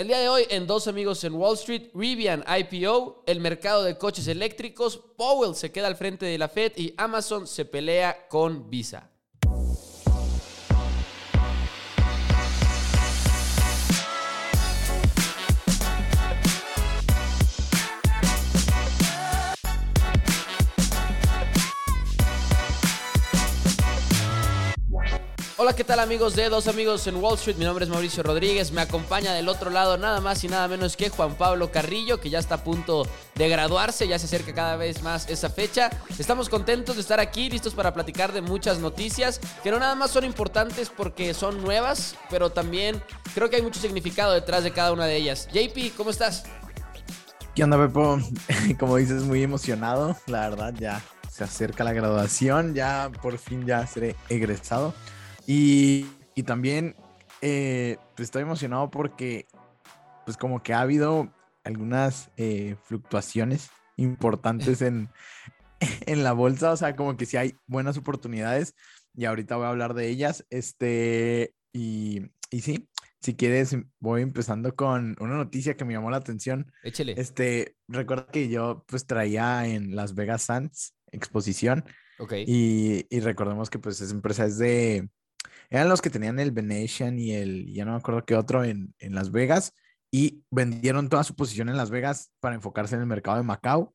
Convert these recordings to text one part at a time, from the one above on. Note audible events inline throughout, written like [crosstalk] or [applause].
El día de hoy en Dos Amigos en Wall Street, Rivian IPO, el mercado de coches eléctricos, Powell se queda al frente de la Fed y Amazon se pelea con Visa. Hola, ¿qué tal amigos de Dos Amigos en Wall Street? Mi nombre es Mauricio Rodríguez, me acompaña del otro lado nada más y nada menos que Juan Pablo Carrillo, que ya está a punto de graduarse, ya se acerca cada vez más esa fecha. Estamos contentos de estar aquí, listos para platicar de muchas noticias, que no nada más son importantes porque son nuevas, pero también creo que hay mucho significado detrás de cada una de ellas. JP, ¿cómo estás? ¿Qué onda, Pepo? [laughs] Como dices, muy emocionado, la verdad, ya se acerca la graduación, ya por fin ya seré egresado. Y, también eh, pues, estoy emocionado porque pues como que ha habido algunas eh, fluctuaciones importantes [laughs] en, en la bolsa, o sea, como que sí hay buenas oportunidades y ahorita voy a hablar de ellas. Este, y, y sí, si quieres, voy empezando con una noticia que me llamó la atención. Échele. Este, recuerda que yo pues traía en Las Vegas Sands exposición. Ok. Y, y recordemos que pues esa empresa es de, eran los que tenían el Venetian y el, ya no me acuerdo qué otro en, en Las Vegas, y vendieron toda su posición en Las Vegas para enfocarse en el mercado de Macao.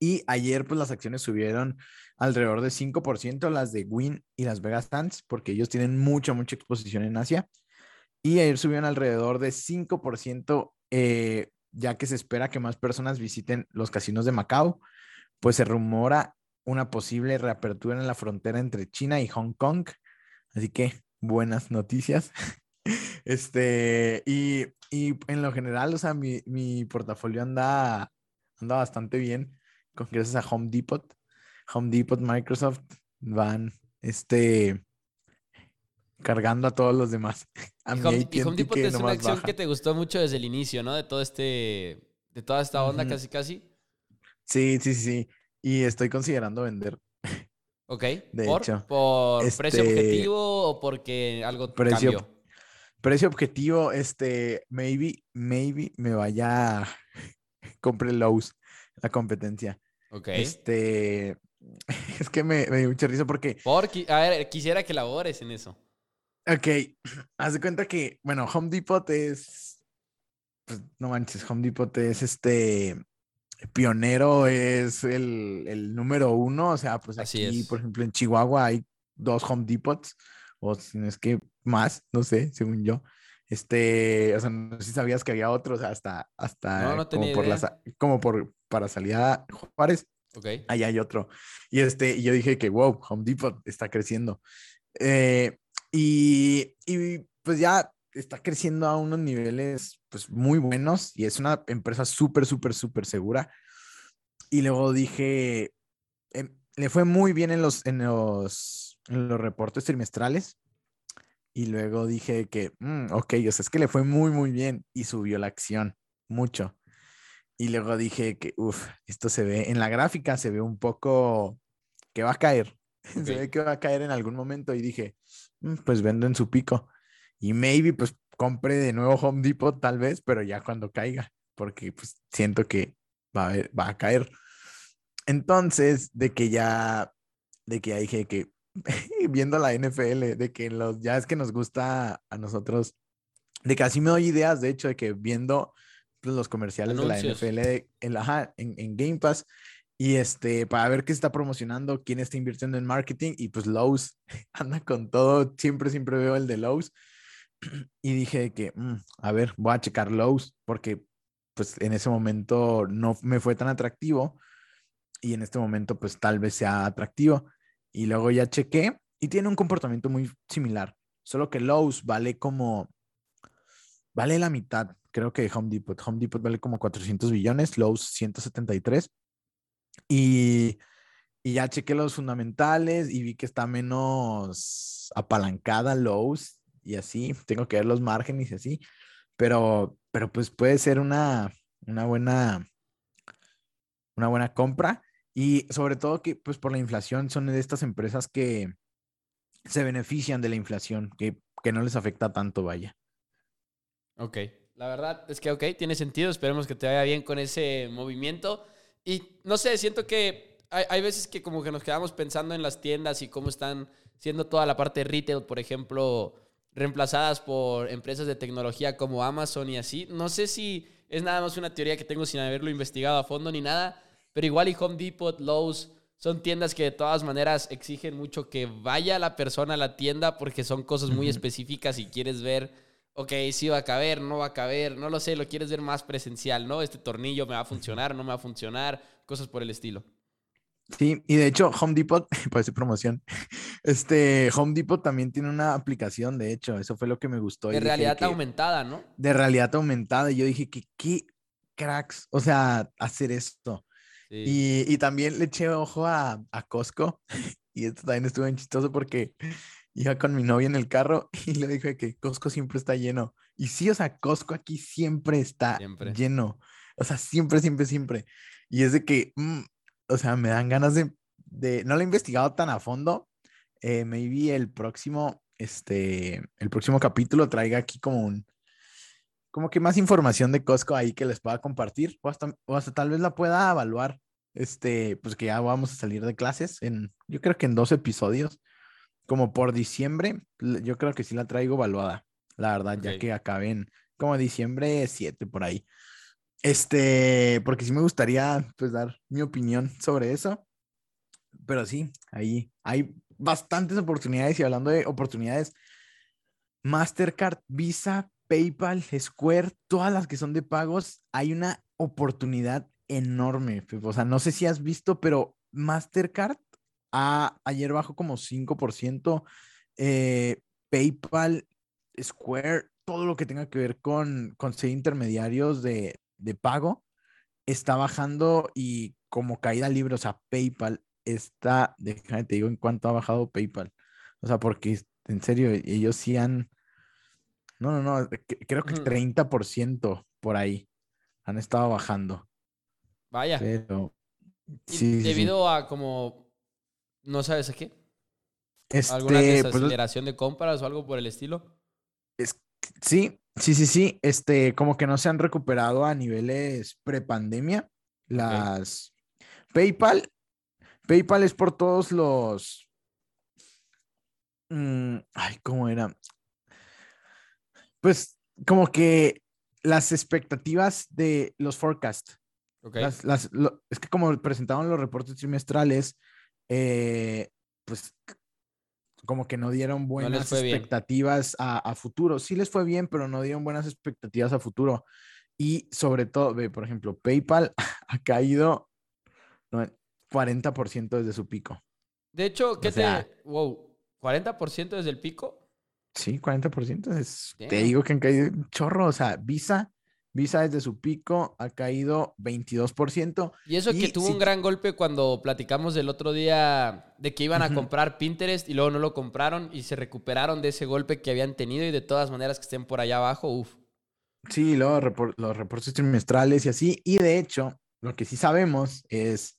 Y ayer, pues las acciones subieron alrededor de 5%, las de Win y Las Vegas Sands, porque ellos tienen mucha, mucha exposición en Asia. Y ayer subieron alrededor de 5%, eh, ya que se espera que más personas visiten los casinos de Macao. Pues se rumora una posible reapertura en la frontera entre China y Hong Kong Así que buenas noticias. [laughs] Este, y, y, en lo general, o sea, mi, mi portafolio anda, anda bastante bien, con, gracias a Home Depot. Home Depot, Microsoft van, este, cargando a todos los demás. [laughs] A y Home, Home Depot es una acción que te gustó mucho desde el inicio, ¿no? De todo este, de toda esta onda, casi, casi. Sí, sí, sí. Y estoy considerando vender. Ok. De ¿Por? hecho. ¿Por precio este, objetivo o porque algo precio, cambió? Precio objetivo, este, maybe, maybe me vaya, [laughs] compre Lowe's, la competencia. Ok. Este, [laughs] es que me, me dio mucha risa porque... Por, a ver, quisiera que labores en eso. Ok, [clears throat] haz de cuenta que, bueno, Home Depot es, pues, no manches, Home Depot es este, pionero es el, número uno. O sea, pues aquí, por ejemplo, en Chihuahua hay dos Home Depots, o si no es que más, no sé, según yo. Este, o sea, no sé si sabías que había otros hasta, hasta como, por como por para salida Juárez. Ok. Ahí hay otro. Y este, y yo dije que wow, Home Depot está creciendo. Eh, y, y pues ya está creciendo a unos niveles pues muy buenos y es una empresa súper, súper, súper segura. Y luego dije, em, le fue muy bien en los, en los, en los reportes trimestrales. Y luego dije que, mm, ok, o sea, es que le fue muy, muy bien y subió la acción mucho. Y luego dije que, uff, esto se ve, en la gráfica se ve un poco que va a caer. [laughs] Se ve que va a caer en algún momento y dije, mm, pues vendo en su pico. Y maybe pues compre de nuevo Home Depot tal vez, pero ya cuando caiga, porque pues siento que va a, va a caer. Entonces, de que ya, de que ya dije que [laughs] viendo la NFL, de que los, ya es que nos gusta a nosotros, de que así me doy ideas, de hecho, de que viendo pues, los comerciales de la NFL en, en, en Game Pass, y este, para ver qué está promocionando, quién está invirtiendo en marketing, y pues Lowe's [laughs] anda con todo, siempre, siempre veo el de Lowe's, [clears throat] y dije que, mm, a ver, voy a checar Lowe's porque pues en ese momento no me fue tan atractivo y en este momento pues tal vez sea atractivo. Y luego ya chequé y tiene un comportamiento muy similar, solo que Lowe's vale como, vale la mitad, creo que Home Depot. Home Depot vale como 400 billones, Lowe's 173. Y, y ya chequé los fundamentales y vi que está menos apalancada Lowe's y así, tengo que ver los márgenes y así, pero, pero pues puede ser una, una buena, una buena compra y sobre todo que pues por la inflación son de estas empresas que se benefician de la inflación, que, que no les afecta tanto, vaya. Ok, La verdad es que, ok, tiene sentido. Esperemos que te vaya bien con ese movimiento. Y no sé, siento que hay, hay veces que como que nos quedamos pensando en las tiendas y cómo están siendo toda la parte retail, por ejemplo, reemplazadas por empresas de tecnología como Amazon y así. No sé si es nada más una teoría que tengo sin haberlo investigado a fondo ni nada, pero igual y Home Depot, Lowe's, son tiendas que de todas maneras exigen mucho que vaya la persona a la tienda porque son cosas muy específicas y quieres ver, ok, si va a caber, no va a caber, no lo sé, lo quieres ver más presencial, ¿no? Este tornillo me va a funcionar, no me va a funcionar, cosas por el estilo. Sí, y de hecho Home Depot, [laughs] parece promoción, este Home Depot también tiene una aplicación, de hecho, eso fue lo que me gustó. De realidad aumentada, ¿no? De realidad aumentada, y yo dije que qué cracks, o sea, hacer esto. Y, también le eché ojo a, a Costco. [laughs] Y esto también estuvo bien chistoso porque iba con mi novia en el carro [laughs] y le dije que Costco siempre está lleno. Y sí, o sea, Costco aquí siempre está lleno. O sea, siempre, siempre, siempre. Y es de que, mm, o sea, me dan ganas de, de, no lo he investigado tan a fondo. Eh, maybe el próximo, este, el próximo capítulo traiga aquí como un, como que más información de Costco ahí que les pueda compartir o hasta, o hasta tal vez la pueda evaluar. Este, pues que ya vamos a salir de clases en, yo creo que en dos episodios, como por diciembre, yo creo que sí la traigo evaluada, la verdad, ya que acabé en como diciembre 7 por ahí. Este, porque sí me gustaría pues dar mi opinión sobre eso. Pero sí, ahí hay bastantes oportunidades y hablando de oportunidades, Mastercard, Visa, PayPal, Square, todas las que son de pagos, hay una oportunidad enorme. O sea, no sé si has visto, pero Mastercard ayer bajó como 5%. Eh, PayPal, Square, todo lo que tenga que ver con, con ser intermediarios de, de pago, está bajando y como caída libre, o sea, PayPal está, déjame te digo en cuánto ha bajado PayPal. O sea, porque en serio, ellos sí han no, no, no, creo que 30% por ahí han estado bajando. Vaya. Pero, sí, debido a como, ¿no sabes a qué? ¿Alguna este, pues, desaceleración de compras o algo por el estilo? Es, sí, sí, sí, sí. Este, como que no se han recuperado a niveles prepandemia. Las PayPal, PayPal es por todos los. Mm, ay, ¿cómo era? pues como que las expectativas de los forecasts. es que como presentaban los reportes trimestrales, eh, pues como que no dieron buenas expectativas a, futuro. Sí les fue bien, pero no dieron buenas expectativas a futuro. Y sobre todo, ve, por ejemplo, PayPal [laughs] ha caído 40% desde su pico. De hecho, ¿qué te... Wow, 40% desde el pico. Sí, 40%. Es, te digo que han caído un chorro. O sea, Visa, Visa desde su pico ha caído 22%. Y eso que tuvo un gran golpe cuando platicamos del otro día de que iban a comprar Pinterest y luego no lo compraron y se recuperaron de ese golpe que habían tenido y de todas maneras que estén por allá abajo, uff. Sí, luego los reportes trimestrales y así. Y de hecho, lo que sí sabemos es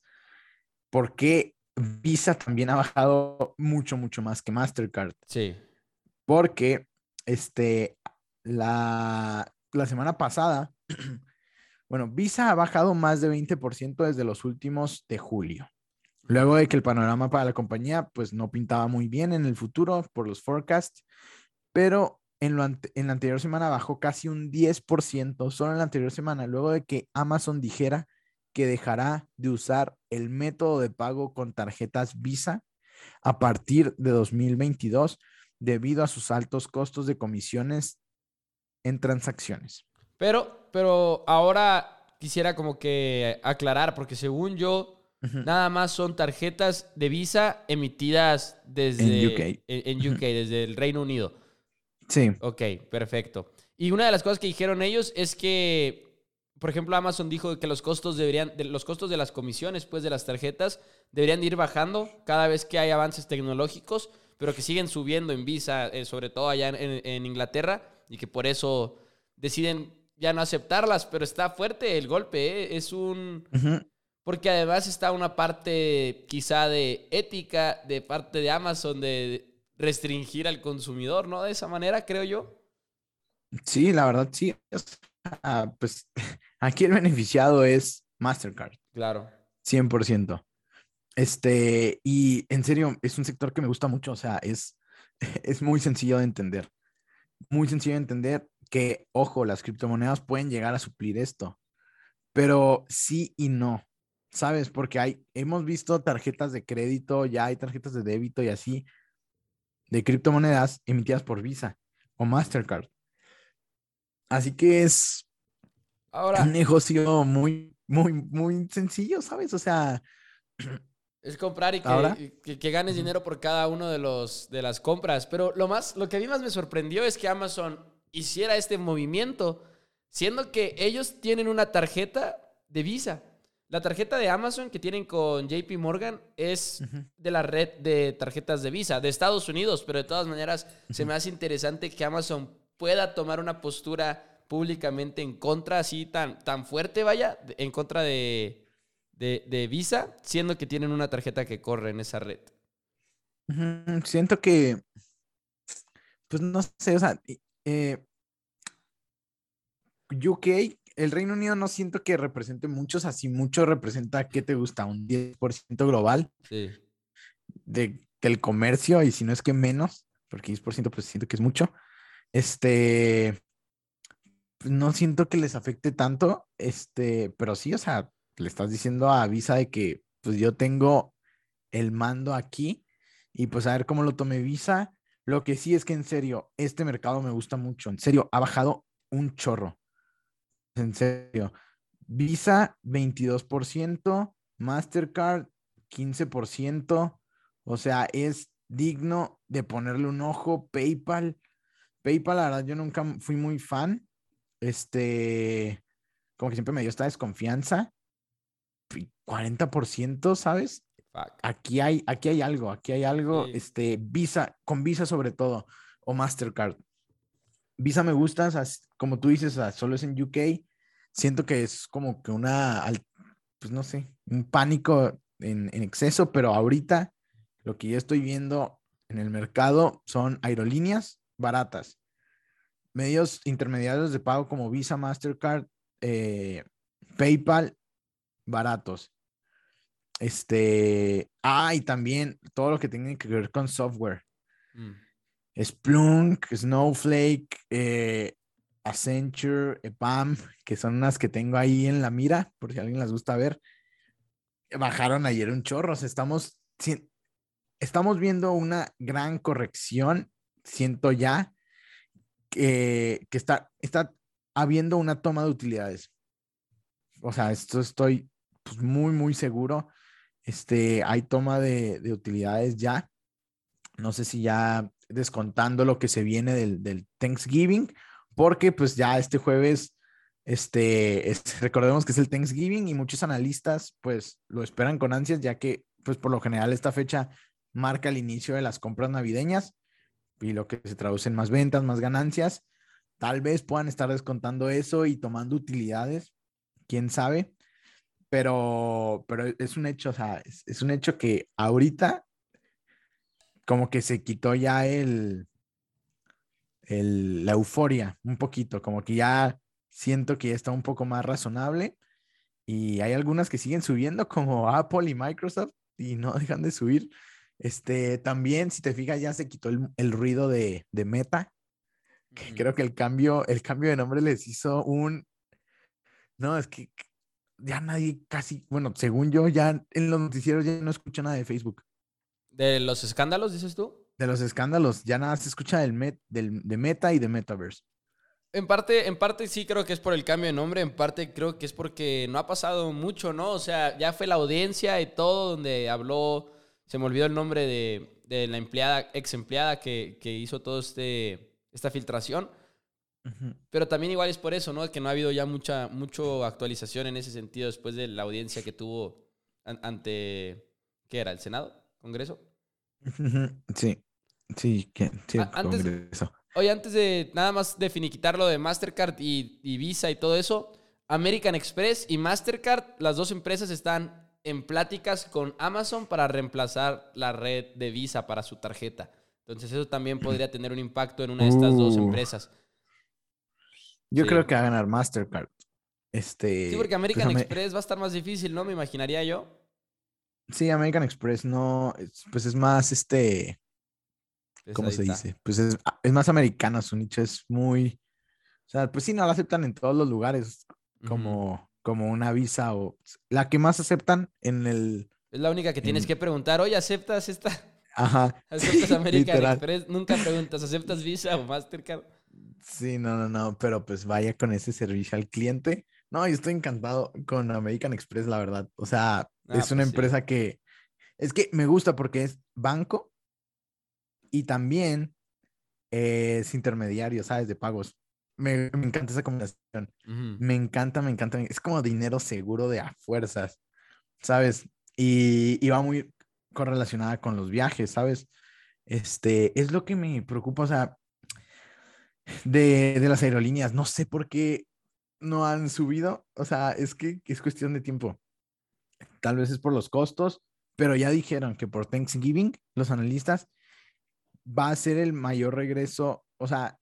por qué Visa también ha bajado mucho, mucho más que Mastercard. Sí porque este, la, la semana pasada, [clears throat] bueno, Visa ha bajado más de 20% desde los últimos de julio. Luego de que el panorama para la compañía pues no pintaba muy bien en el futuro por los forecasts, pero en, en la anterior semana bajó casi un 10%, solo en la anterior semana, luego de que Amazon dijera que dejará de usar el método de pago con tarjetas Visa a partir de 2022 debido a sus altos costos de comisiones en transacciones. Pero, pero ahora quisiera como que aclarar, porque según yo, nada más son tarjetas de Visa emitidas desde en UK, en, UK desde el Reino Unido. Sí. Ok, perfecto. Y una de las cosas que dijeron ellos es que, por ejemplo, Amazon dijo que los costos deberían, los costos de las comisiones, pues, de las tarjetas, deberían ir bajando cada vez que hay avances tecnológicos pero que siguen subiendo en visa, eh, sobre todo allá en, Inglaterra, y que por eso deciden ya no aceptarlas, pero está fuerte el golpe, ¿eh? es un... Porque además está una parte quizá de ética de parte de Amazon de restringir al consumidor, ¿no? De esa manera, creo yo. Sí, la verdad, sí. pues [laughs] aquí el beneficiado es Mastercard. Claro. 100%. Este, y en serio, es un sector que me gusta mucho, o sea, es, [laughs] es muy sencillo de entender. Muy sencillo de entender que, ojo, las criptomonedas pueden llegar a suplir esto, pero sí y no, ¿sabes? Porque hay, hemos visto tarjetas de crédito, ya hay tarjetas de débito y así, de criptomonedas emitidas por Visa o Mastercard. Así que es Ahora, un negocio muy, muy, muy sencillo, ¿sabes? O sea, [clears throat] es comprar y que, que, ganes dinero por cada uno de los de las compras. Pero lo más, lo que a mí más me sorprendió es que Amazon hiciera este movimiento, siendo que ellos tienen una tarjeta de Visa. La tarjeta de Amazon que tienen con JP Morgan es de la red de tarjetas de Visa de Estados Unidos, pero de todas maneras se me hace interesante que Amazon pueda tomar una postura públicamente en contra, así tan, tan fuerte, vaya, en contra de, de, Visa, siendo que tienen una tarjeta que corre en esa red. Siento que, pues no sé, o sea, eh, UK, el Reino Unido no siento que represente muchos, así mucho representa, ¿qué te gusta? Un 10% global de, del comercio, y si no es que menos, porque 10% pues siento que es mucho. Este, no siento que les afecte tanto, este, pero sí, o sea, le estás diciendo a Visa de que pues yo tengo el mando aquí y pues a ver cómo lo tome Visa. Lo que sí es que en serio, este mercado me gusta mucho. En serio, ha bajado un chorro. En serio. Visa 22%, Mastercard 15%. O sea, es digno de ponerle un ojo. PayPal. PayPal, la verdad, yo nunca fui muy fan. Este, como que siempre me dio esta desconfianza. 40%, ¿sabes? Aquí hay, aquí hay algo, aquí hay algo, este, Visa, con Visa sobre todo, o Mastercard. Visa me gusta, como tú dices, solo es en UK. Siento que es como que una, pues no sé, un pánico en, en exceso, pero ahorita lo que yo estoy viendo en el mercado son aerolíneas baratas, medios intermediarios de pago como Visa, Mastercard, eh, PayPal baratos. Este, ah, y también todo lo que tiene que ver con software. Mm. Splunk, Snowflake, eh, Accenture, EPAM, que son unas que tengo ahí en la mira, por si alguien las gusta ver. Bajaron ayer un chorro. estamos, estamos viendo una gran corrección. Siento ya que, que está, está habiendo una toma de utilidades. O sea, esto estoy pues, muy, muy seguro. Este, hay toma de, utilidades ya. No sé si ya descontando lo que se viene del, Thanksgiving, porque pues ya este jueves, este, [laughs] recordemos que es el Thanksgiving y muchos analistas pues lo esperan con ansias, ya que pues por lo general esta fecha marca el inicio de las compras navideñas y lo que se traduce en más ventas, más ganancias. Tal vez puedan estar descontando eso y tomando utilidades, quién sabe pero, pero es un hecho, o sea, es, un hecho que ahorita como que se quitó ya el, el, la euforia un poquito, como que ya siento que ya está un poco más razonable y hay algunas que siguen subiendo como Apple y Microsoft y no [laughs] dejan de subir. Este, también, si te fijas, ya se quitó el, ruido de, de Meta. Que creo que el cambio, el cambio de nombre les hizo un... No, es que ya nadie casi, bueno, según yo, ya en los noticieros ya no escucha nada de Facebook. ¿De los escándalos, dices tú? De los escándalos, ya nada se escucha del, met, del de Meta y de Metaverse. En parte, en parte sí creo que es por el cambio de nombre, en parte creo que es porque no ha pasado mucho, ¿no? O sea, ya fue la audiencia y todo donde habló, se me olvidó el nombre de, de la empleada, ex empleada que, que hizo todo este, esta filtración pero también igual es por eso, ¿no? Que no ha habido ya mucha mucho actualización en ese sentido después de la audiencia que tuvo ante, ¿qué era? ¿El Senado? ¿Congreso? Sí, sí, que, sí antes, Congreso. Oye, antes de nada más de finiquitar lo de Mastercard y, y Visa y todo eso, American Express y Mastercard, las dos empresas están en pláticas con Amazon para reemplazar la red de Visa para su tarjeta. Entonces eso también podría tener un impacto en una de estas dos uh. empresas. Yo Sí. creo que va a ganar Mastercard. Este, Sí, porque American pues, Ame- Express va a estar más difícil, ¿no? Me imaginaría yo. Sí, American Express no, es- pues es más, este, ¿cómo se dice? Pues es, es más americana, su nicho es muy, o sea, pues sí, no la aceptan en todos los lugares, como, como una visa o la que más aceptan en el, Es la única que tienes en- que preguntar. Oye, ¿aceptas esta? ajá, [laughs] ¿Aceptas American. [laughs] Express? Nunca preguntas, ¿aceptas Visa o Mastercard? Sí, no, no, no, pero pues vaya con ese servicio al cliente. No, yo estoy encantado con American Express, la verdad. O sea, Ah, es una pues sí. empresa que es que me gusta porque es banco y también es intermediario, ¿sabes? De pagos. Me, me encanta esa combinación. Me encanta, me encanta. Es como dinero seguro de a fuerzas, ¿sabes? Y, y va muy correlacionada con los viajes, ¿sabes? Este, es lo que me preocupa, o sea, de, de las aerolíneas. No sé por qué no han subido. O sea, es que es cuestión de tiempo. Tal vez es por los costos, pero ya dijeron que por Thanksgiving, los analistas, va a ser el mayor regreso. O sea,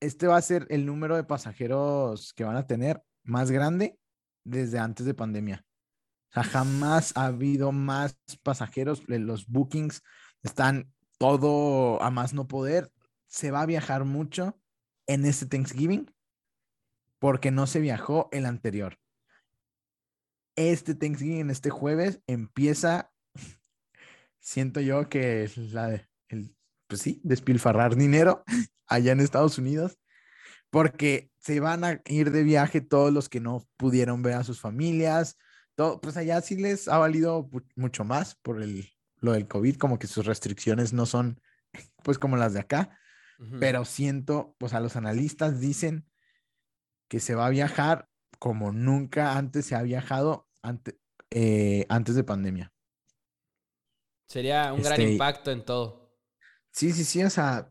este va a ser el número de pasajeros que van a tener más grande desde antes de pandemia. O sea, jamás ha habido más pasajeros. Los bookings están todo a más no poder. Se va a viajar mucho en este Thanksgiving porque no se viajó el anterior. Este Thanksgiving, este jueves, empieza, siento yo que es la, el, pues sí, despilfarrar dinero allá en Estados Unidos, porque se van a ir de viaje todos los que no pudieron ver a sus familias, todo, pues allá sí les ha valido mu- mucho más por el, lo del COVID, como que sus restricciones no son pues como las de acá, Pero siento, pues a los analistas dicen que se va a viajar como nunca antes se ha viajado ante- eh, antes de pandemia. Sería un gran Este- impacto en todo. Sí, sí, sí, o sea,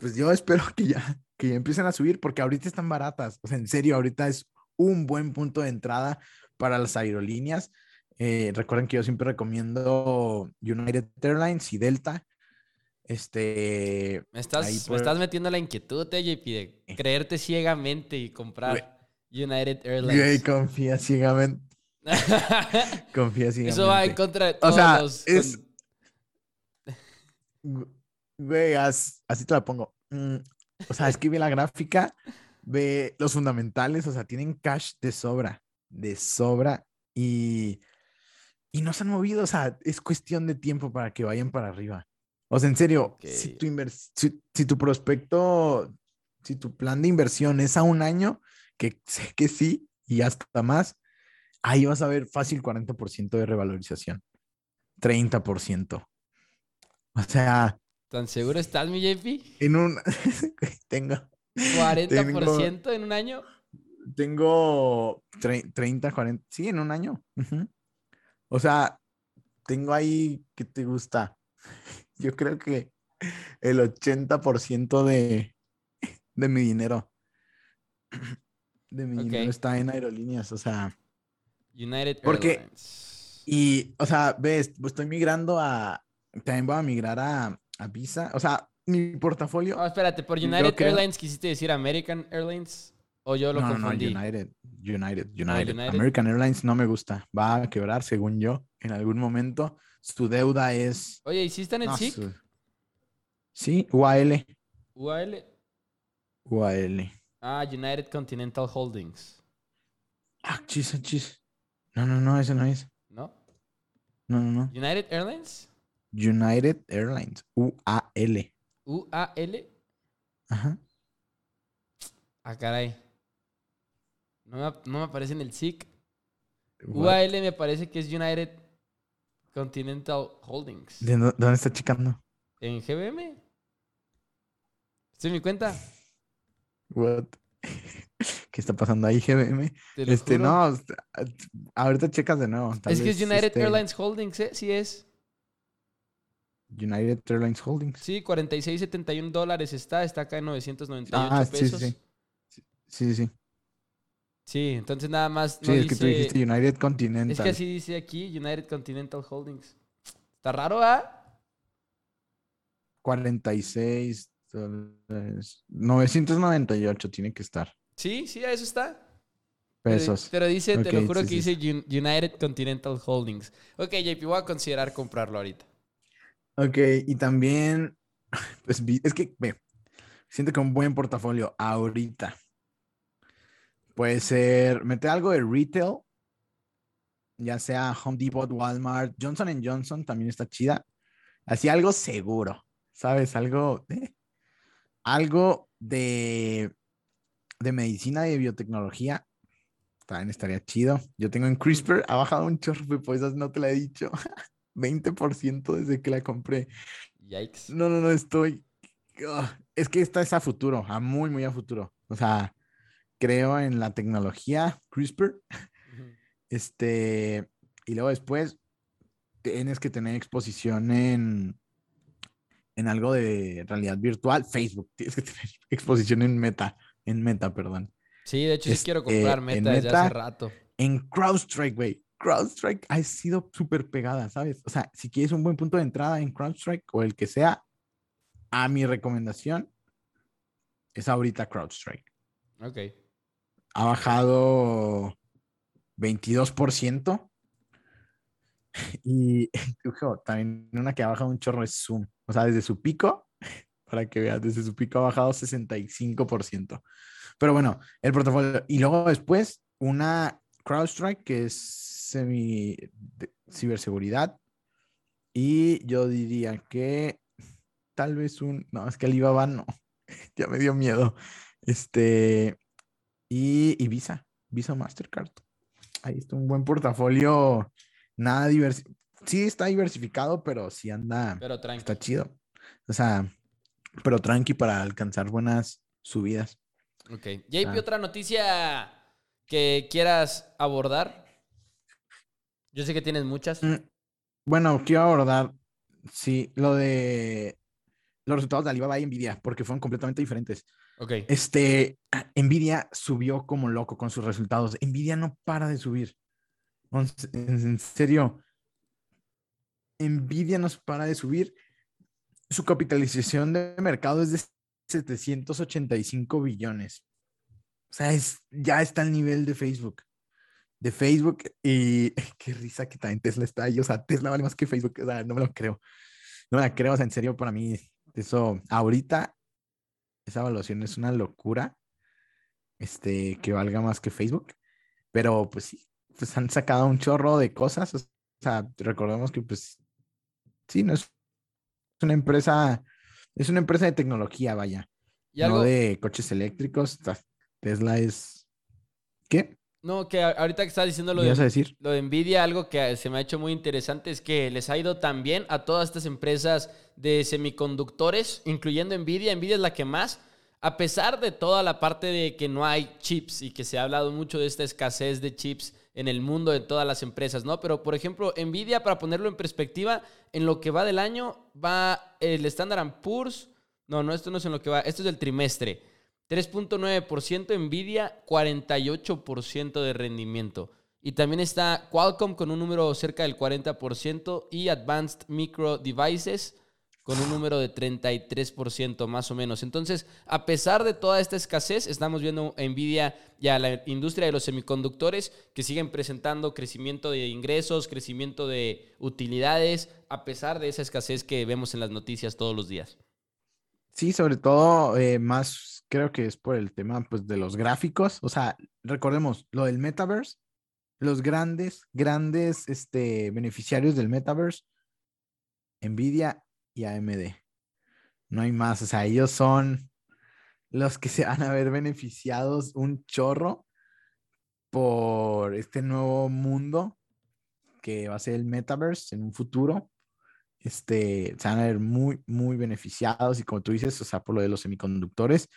pues yo espero [laughs] que ya, que ya empiecen a subir porque ahorita están baratas. O sea, en serio, ahorita es un buen punto de entrada para las aerolíneas. Eh, recuerden que yo siempre recomiendo United Airlines y Delta. Este, Me estás, ahí me por- estás metiendo la inquietud, eh, JP, de creerte ciegamente y comprar United güey, Airlines. confía ciegamente, [laughs] confía ciegamente. Eso va en contra de O todos sea, los... es- [laughs] Güey, as- así te la pongo. Mm, o sea, es que ve la gráfica, ve los fundamentales, o sea, tienen cash de sobra, de sobra y, y no se han movido, o sea, es cuestión de tiempo para que vayan para arriba. O sea, en serio, si, tu invers- si, si tu prospecto, si tu plan de inversión es a un año, que sé que sí, y hasta más, ahí vas a ver fácil 40% de revalorización, 30%. O sea, ¿Tan seguro estás, mi JP? en un [laughs] tengo ¿40% en un año? tengo tre- 30, 40, sí, en un año. O sea, tengo ahí que te gusta. Yo creo que el 80% de, de mi dinero de mi dinero está en aerolíneas, o sea, United Porque- Airlines. y o sea, ves, pues estoy migrando a también voy a migrar a, a Visa, o sea, mi portafolio No, espérate, por United Airlines quisiste decir American Airlines o yo lo no, no, no, confundí. United, United, United. United. American Airlines no me gusta. Va a quebrar, según yo, en algún momento. Su deuda es. Oye, ¿y si está en el no, SIC? su- Sí, UAL. UAL. UAL. Ah, United Continental Holdings. Ah, chis, ah, chis. No, no, no, ese no es. ¿No? No, no, no. United Airlines. United Airlines. UAL. UAL. Ajá. Ah, caray. No me, no me aparece en el SIC. UAL me parece que es United Continental Holdings. ¿De dó- dónde está checando? ¿En GBM? ¿Estoy en mi cuenta? What? [laughs] ¿Qué está pasando ahí, GBM? Este, juro. no, ahorita checas de nuevo. tal Es que es United este, Airlines Holdings, ¿eh? Sí es. United Airlines Holdings. Sí, 46.71 dólares está. Está acá en 998 Ah, sí, sí, pesos. sí. Sí, sí, sí. Sí, entonces nada más Sí, es que tú dijiste United Continental. Es que así dice aquí, United Continental Holdings. Está raro, ¿ah? 46, dólares. 998 tiene que estar. Sí, sí, a eso está. Pesos. Pero dice, te lo juro sí, que sí. dice Un- United Continental Holdings. Ok, JP, voy a considerar comprarlo ahorita. Ok, y también, [laughs] pues es que, ve, siento que un buen portafolio ahorita puede ser meter algo de retail, ya sea Home Depot, Walmart, Johnson Johnson también está chida. Así algo seguro, ¿sabes? Algo, eh, algo de, de medicina y de biotecnología. También estaría chido. Yo tengo en CRISPR, ha bajado un chorro, pues esas no te la he dicho. [laughs] 20% desde que la compré. Yikes. No, no, no, estoy. ah, Es que esta es a futuro, a muy, muy a futuro. O sea, creo en la tecnología CRISPR. Este, y luego después tienes que tener exposición en, en algo de realidad virtual. Facebook, tienes que [laughs] tener exposición en Meta, en Meta, perdón. Sí, de hecho sí quiero Este, comprar en Meta desde hace Meta, rato. En CrowdStrike, güey. CrowdStrike ha sido súper pegada, ¿sabes? O sea, si quieres un buen punto de entrada en CrowdStrike o el que sea, a mi recomendación es ahorita CrowdStrike. Ok. Ha bajado 22%. Y [laughs] ojo, también una que ha bajado un chorro es Zoom. O sea, desde su pico, [laughs] para que veas, desde su pico ha bajado 65%. Pero bueno, el portafolio. Y luego después, una CrowdStrike que es semi ciberseguridad. Y yo diría que tal vez un. No, es que Alibaba no. [laughs] ya me dio miedo. Este. Y, y Visa. Visa Mastercard. Ahí está un buen portafolio. Nada diversificado. Sí está diversificado, pero sí anda. Pero tranqui. Está chido. O sea, pero tranqui para alcanzar buenas subidas. Ok. JP, Ah. otra noticia que quieras abordar. Yo sé que tienes muchas. Mm, Bueno, quiero abordar, sí, lo de los resultados de Alibaba y Nvidia, porque fueron completamente diferentes. Ok. Este, ah, Nvidia subió como loco con sus resultados. Nvidia no para de subir. En en serio, Nvidia nos para de subir. Su capitalización de mercado es de 785 billones. O sea, es, ya está al nivel de Facebook. De Facebook y qué risa que también Tesla está ahí. O sea, Tesla vale más que Facebook. O sea, no me lo creo. No me la creo. O sea, en serio, para mí, eso ahorita, esa evaluación es una locura. Este, que valga más que Facebook. Pero pues sí, pues han sacado un chorro de cosas. O sea, recordemos que pues sí, no es una empresa, es una empresa de tecnología, vaya. Y algo, No de coches eléctricos. Tesla es. ¿Qué? No, que ahorita que estás diciendo lo ¿Qué ibas a de, decir? lo de Nvidia, algo que se me ha hecho muy interesante es que les ha ido tan bien a todas estas empresas de semiconductores, incluyendo Nvidia. Nvidia es la que más, a pesar de toda la parte de que no hay chips y que se ha hablado mucho de esta escasez de chips en el mundo de todas las empresas, ¿no? Pero, por ejemplo, Nvidia, para ponerlo en perspectiva, en lo que va del año, va el Standard Poor's. No, no, esto no es en lo que va, esto es del trimestre. 3.9% Nvidia, 48% de rendimiento. Y también está Qualcomm con un número cerca del 40% y Advanced Micro Devices con un número de 33% más o menos. Entonces, a pesar de toda esta escasez, estamos viendo Nvidia y a la industria de los semiconductores que siguen presentando crecimiento de ingresos, crecimiento de utilidades, a pesar de esa escasez que vemos en las noticias todos los días. Sí, sobre todo, eh, más creo que es por el tema pues, de los gráficos. O sea, recordemos lo del metaverse, los grandes, grandes este, beneficiarios del metaverse, Nvidia y AMD. No hay más. O sea, ellos son los que se van a ver beneficiados un chorro por este nuevo mundo que va a ser el metaverse en un futuro este, se van a ver muy, muy beneficiados y como tú dices, o sea, por lo de los semiconductores,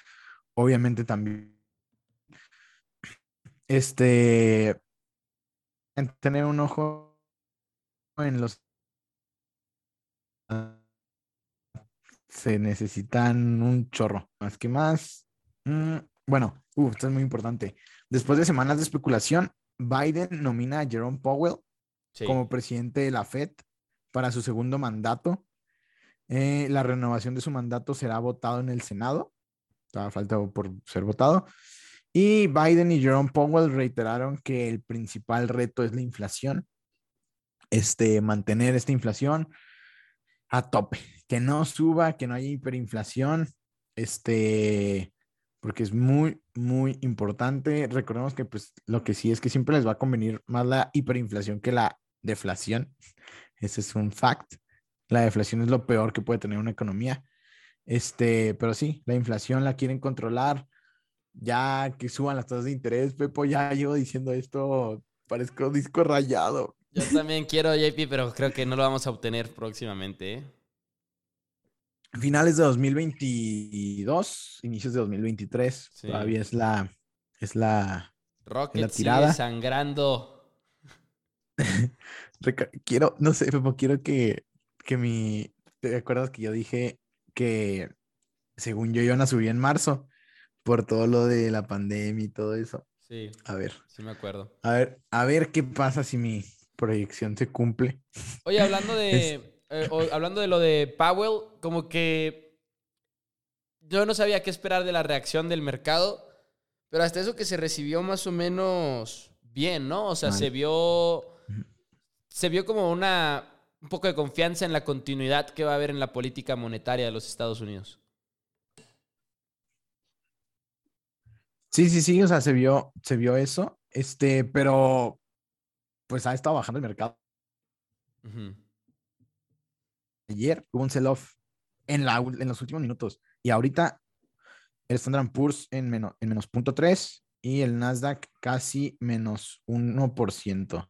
obviamente también, este, en tener un ojo en los, se necesitan un chorro, más que más, mm, bueno, uh, esto es muy importante, después de semanas de especulación, Biden nomina a Jerome Powell Sí. como presidente de la Fed para su segundo mandato. Eh, la renovación de su mandato será votado en el Senado. Estaba falta por ser votado. Y Biden y Jerome Powell reiteraron que el principal reto es la inflación. Este, mantener esta inflación a tope, que no suba, que no haya hiperinflación, este, porque es muy, muy importante. Recordemos que pues lo que sí es que siempre les va a convenir más la hiperinflación que la deflación. Ese es un fact. La deflación es lo peor que puede tener una economía. Este, pero sí, la inflación la quieren controlar. Ya que suban las tasas de interés, Pepo, ya llevo diciendo esto, parezco disco rayado. Yo también quiero, JP, pero creo que no lo vamos a obtener próximamente. ¿eh? Finales de 2022, inicios de 2023, todavía es la, es la, Rocket la tirada. sangrando. [laughs] quiero, no sé, quiero que, que mi, ¿te acuerdas que yo dije que según yo iban a subir en marzo por todo lo de la pandemia y todo eso? Sí. A ver. Sí me acuerdo. A ver, a ver qué pasa si mi, proyección se cumple. Oye, hablando de, [laughs] eh, hablando de lo de Powell, como que yo no sabía qué esperar de la reacción del mercado, pero hasta eso que se recibió más o menos bien, ¿no? O sea, se vio, se vio como una, un poco de confianza en la continuidad que va a haber en la política monetaria de los Estados Unidos. Sí, sí, sí, o sea, se vio, se vio eso, este, pero pues ha estado bajando el mercado. Ayer hubo un sell-off en, en los últimos minutos y ahorita el Standard Poor's en menos, en menos 0.3 y el Nasdaq casi menos 1%.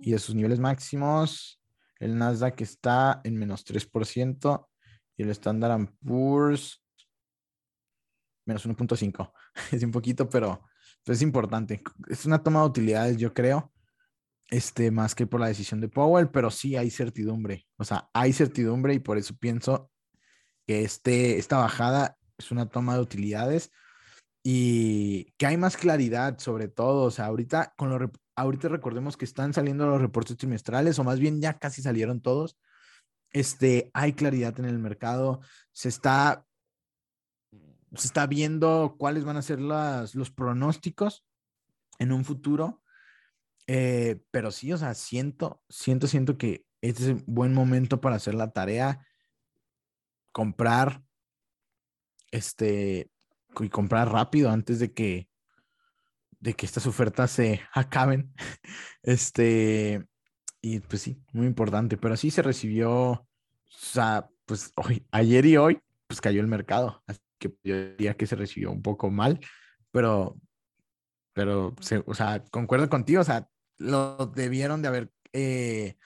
Y de sus niveles máximos, el Nasdaq está en menos 3% y el Standard Poor's menos 1.5. [laughs] Es un poquito, pero es importante. Es una toma de utilidades, yo creo, este, más que por la decisión de Powell, pero sí hay certidumbre. O sea, hay certidumbre y por eso pienso que este, esta bajada es una toma de utilidades y que hay más claridad sobre todo. O sea, ahorita, con lo, ahorita recordemos que están saliendo los reportes trimestrales o más bien ya casi salieron todos. Este, hay claridad en el mercado, se está se está viendo cuáles van a ser las, los pronósticos en un futuro. Eh, pero sí, o sea, siento, siento, siento que este es un buen momento para hacer la tarea, comprar, este, y comprar rápido antes de que, de que estas ofertas se [laughs] acaben. Este, y pues sí, muy importante, pero sí se recibió, o sea, pues hoy, ayer y hoy, pues cayó el mercado que yo diría que se recibió un poco mal, pero, pero, o sea, concuerdo contigo, o sea, lo debieron de haber, eh,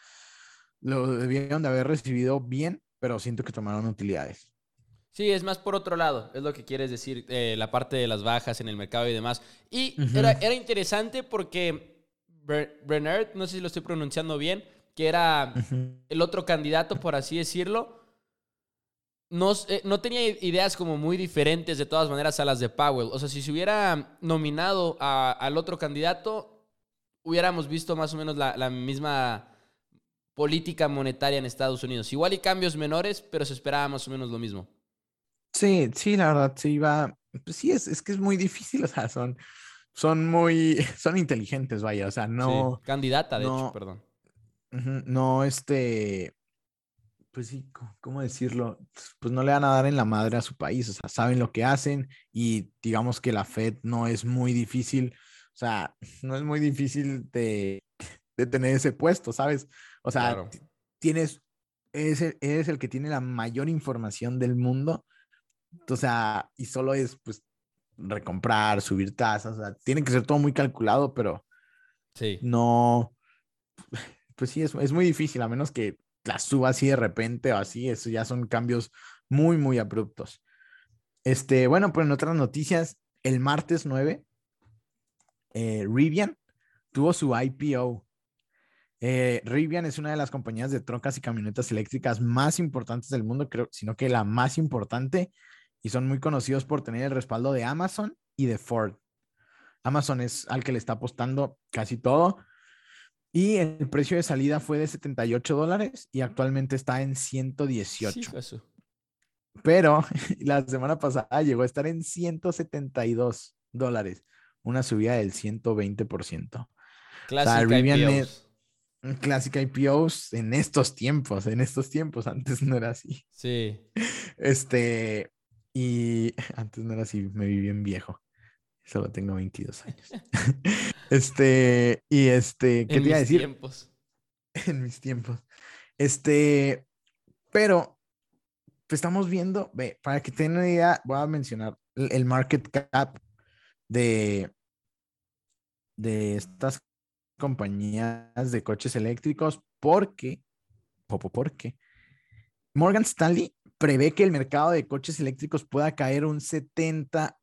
lo debieron de haber recibido bien, pero siento que tomaron utilidades. Sí, es más por otro lado, es lo que quieres decir, eh, la parte de las bajas en el mercado y demás. Y era, era, interesante porque Bernard, no sé si lo estoy pronunciando bien, que era el otro candidato, por así decirlo, eh, no, tenía ideas como muy diferentes de todas maneras a las de Powell. O sea, si se hubiera nominado al otro candidato, hubiéramos visto más o menos la, misma política monetaria en Estados Unidos. Igual y cambios menores, pero se esperaba más o menos lo mismo. Sí, sí, la verdad, sí iba. Pues sí, es, es que es muy difícil. O sea, son, son muy. [laughs] Son inteligentes, vaya. O sea, no. candidata, de hecho, perdón. No, este pues sí, ¿cómo decirlo? Pues no le van a dar en la madre a su país, o sea, saben lo que hacen y digamos que la Fed no es muy difícil, o sea, [laughs] no es muy difícil [laughs] de, tener ese puesto, ¿sabes? O sea, tienes, eres el, eres el que tiene la mayor información del mundo, o sea, y solo es, pues, recomprar, subir tasas, o sea, tiene que ser todo muy calculado, pero sí. no, pues sí, es, es muy difícil, a menos que la suba así de repente o así, eso ya son cambios muy, muy abruptos. Este, bueno, pues en otras noticias, el martes 9, eh, Rivian tuvo su IPO. Eh, Rivian es una de las compañías de trocas y camionetas eléctricas más importantes del mundo, creo, sino que la más importante, y son muy conocidos por tener el respaldo de Amazon y de Ford. Amazon es al que le está apostando casi todo. Y el precio de salida fue de 78 dólares y actualmente está en 118. Sí. Pero [laughs] la semana pasada llegó a estar en 172 dólares, una subida del 120%. Clásica Rivian IPOs. es- Clásica IPOs en estos tiempos, en estos tiempos, antes no era así. Sí. Este, y [laughs] antes no era así, me vi bien viejo. Solo tengo 22 años. [laughs] [laughs] Este, y este, ¿qué en te iba a mis decir? tiempos. En mis tiempos. Este, pero pues estamos viendo, ve, para que tengan una idea, voy a mencionar el, el market cap de, de estas compañías de coches eléctricos, porque, popo, porque Morgan Stanley prevé que el mercado de coches eléctricos pueda caer un 70%.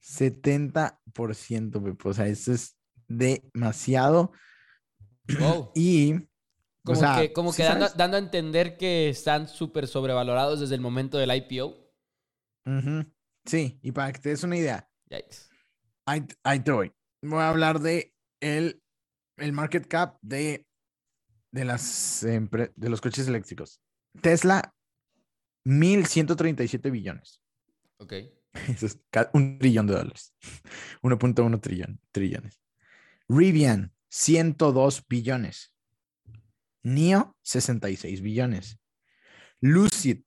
70%, Pepe, o sea, eso es demasiado. Wow. [clears throat] Y, o Como sea, que, como ¿sí que dando, a entender que están súper sobrevalorados desde el momento del IPO. Sí, y para que te des una idea, Yikes. ahí, ahí te voy. Voy a hablar de el, el market cap de, de, las, de los coches eléctricos. Tesla, 1.137 billones. Ok. [laughs] Eso es un trillón de dólares. [laughs] 1.1 trillón, trillones. Rivian, 102 billones. NIO, 66 billones. Lucid,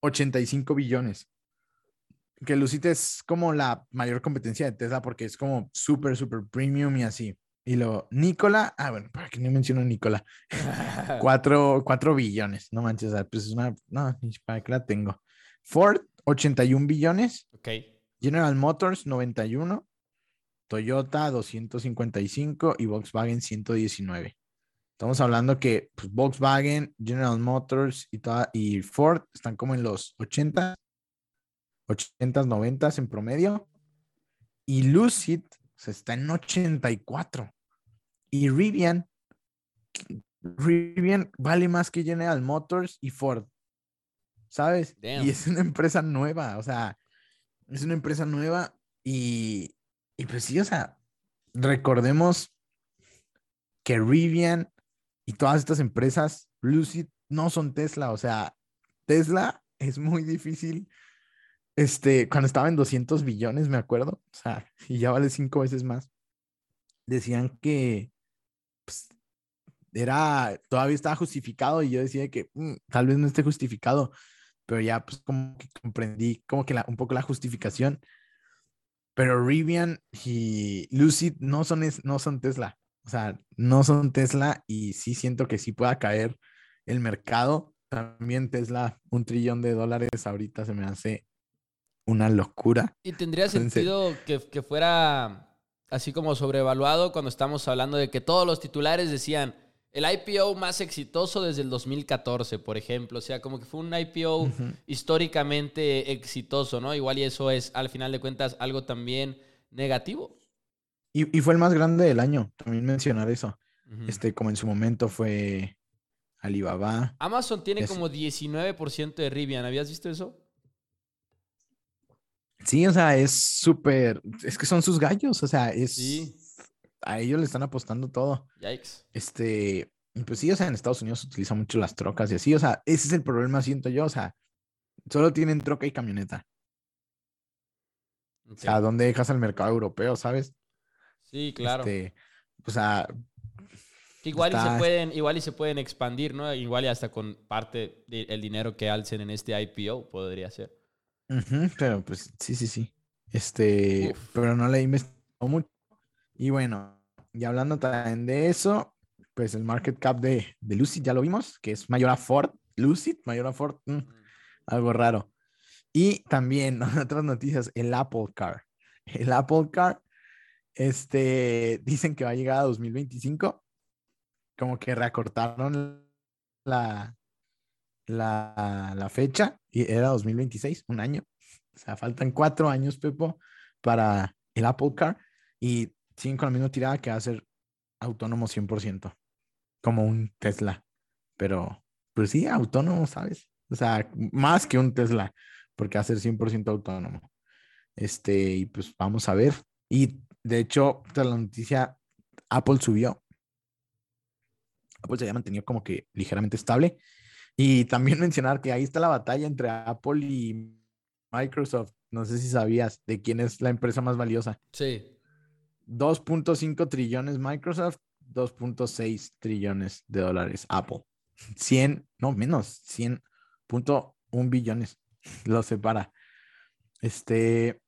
85 billones. Que Lucid es como la mayor competencia de Tesla porque es como súper, súper premium y así. Y lo, Nikola, ah, bueno, para que no menciono Nikola, 4, [laughs] [laughs] billones, no manches, pues es una, no, para qué la tengo. Ford, 81 billones. ok. General Motors 91, Toyota 255 y Volkswagen 119. Estamos hablando que pues, Volkswagen, General Motors y, toda, y Ford están como en los 80, 80, 90 en promedio. Y Lucid se está en 84. Y Rivian, Rivian vale más que General Motors y Ford. ¿Sabes? Damn. Y es una empresa nueva, o sea, es una empresa nueva y, y pues sí, o sea, recordemos que Rivian y todas estas empresas, Lucid, no son Tesla, o sea, Tesla es muy difícil. Este, cuando estaba en 200 billones, me acuerdo, o sea, y ya vale cinco veces más. Decían que pues, era, todavía estaba justificado y yo decía que "Mm, tal vez no esté justificado, pero ya pues como que comprendí como que la, un poco la justificación. Pero Rivian y Lucid no son, no son Tesla, o sea, no son Tesla y sí siento que sí pueda caer el mercado. También Tesla, un trillón de dólares ahorita se me hace una locura. Y tendría [laughs] sentido que, que fuera así como sobrevaluado cuando estamos hablando de que todos los titulares decían el IPO más exitoso desde el 2014, por ejemplo. O sea, como que fue un IPO históricamente exitoso, ¿no? Igual y eso es, al final de cuentas, algo también negativo. Y, y fue el más grande del año, también mencionar eso. Este, como en su momento fue Alibaba. Amazon tiene es- como 19% de Rivian. ¿Habías visto eso? Sí, o sea, es súper, es que son sus gallos, o sea, es, Sí. a ellos le están apostando todo. Yikes. Este, pues sí, o sea, en Estados Unidos se utilizan mucho las trocas y así, o sea, ese es el problema, siento yo, o sea, solo tienen troca y camioneta. O sea. ¿dónde dejas al mercado europeo, sabes? Sí, claro. Este, o sea, Que igual y se pueden, igual y se pueden expandir, ¿no? Igual y hasta con parte del dinero que alcen en este IPO podría ser. Pero pues sí, sí, sí. Este, Uf. pero no le he investigado mucho. Y bueno, y hablando también de eso, pues el market cap de, de Lucid ya lo vimos, que es mayor a Ford. Lucid, mayor a Ford, mm, algo raro. Y también, [laughs] otras noticias, el Apple Car. El Apple Car, este, dicen que va a llegar a 2025. Como que reacortaron la, la, fecha era 2026, un año. O sea, faltan cuatro años, Pepo, para el Apple Car y siguen con la misma tirada que va a ser autónomo 100%, como un Tesla. Pero, pues sí, autónomo, ¿sabes? O sea, más que un Tesla, porque va a ser 100% autónomo. Este, y pues vamos a ver. Y de hecho, tras la noticia, Apple subió. Apple se había mantenido como que ligeramente estable. Y también [laughs] mencionar que ahí está la batalla entre Apple y Microsoft. No sé si sabías de quién es la empresa más valiosa. Sí. 2.5 trillones Microsoft, 2.6 trillones de dólares Apple. 100, no menos, 100.1 billones [laughs] lo separa. Este,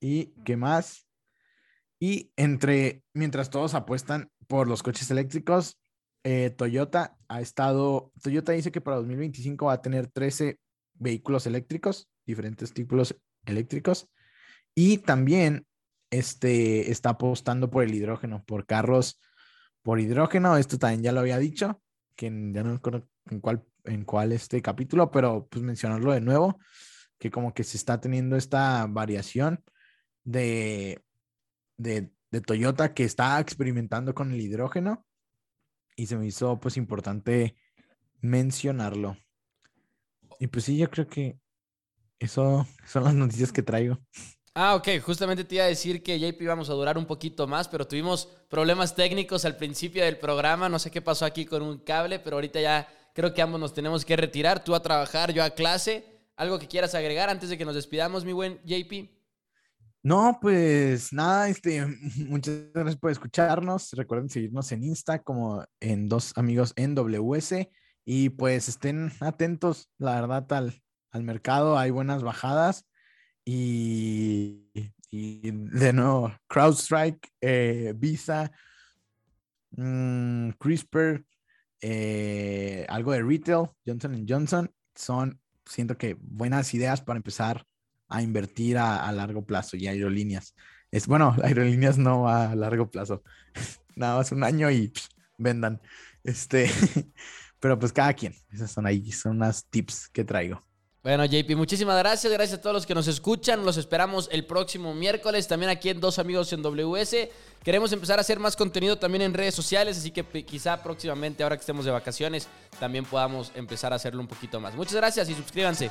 ¿y qué más? Y entre, mientras todos apuestan por los coches eléctricos, eh, Toyota ha estado, Toyota dice que para 2025 va a tener 13 vehículos eléctricos, diferentes tipos eléctricos, y también este, está apostando por el hidrógeno, por carros por hidrógeno. Esto también ya lo había dicho, que ya no recuerdo en cuál, en cuál este capítulo, pero pues mencionarlo de nuevo, que como que se está teniendo esta variación de, de, de Toyota que está experimentando con el hidrógeno y se me hizo pues importante mencionarlo. Y pues sí, yo creo que eso son las noticias que traigo. Ah, ok, justamente te iba a decir que JP íbamos a durar un poquito más, pero tuvimos problemas técnicos al principio del programa, no sé qué pasó aquí con un cable, pero ahorita ya creo que ambos nos tenemos que retirar, tú a trabajar, yo a clase. ¿Algo que quieras agregar antes de que nos despidamos, mi buen JP? No, pues nada, este, [laughs] muchas gracias por escucharnos. Recuerden seguirnos en Insta como en dos amigos en WS y pues estén atentos, la verdad, al, al mercado. Hay buenas bajadas y, y de nuevo, CrowdStrike, eh, Visa, mm, CRISPR, eh, algo de retail, Johnson Johnson, son, siento que buenas ideas para empezar a invertir a, largo plazo y aerolíneas. Es bueno, [laughs] aerolíneas no a largo plazo, [laughs] nada más un año y vendan. Este, [laughs] pero pues cada quien, esas son ahí, son unas tips que traigo. Bueno, JP, muchísimas gracias. Gracias a todos los que nos escuchan. Los esperamos el próximo miércoles. También aquí en Dos Amigos en WS. Queremos empezar a hacer más contenido también en redes sociales. Así que quizá próximamente, ahora que estemos de vacaciones, también podamos empezar a hacerlo un poquito más. Muchas gracias y suscríbanse.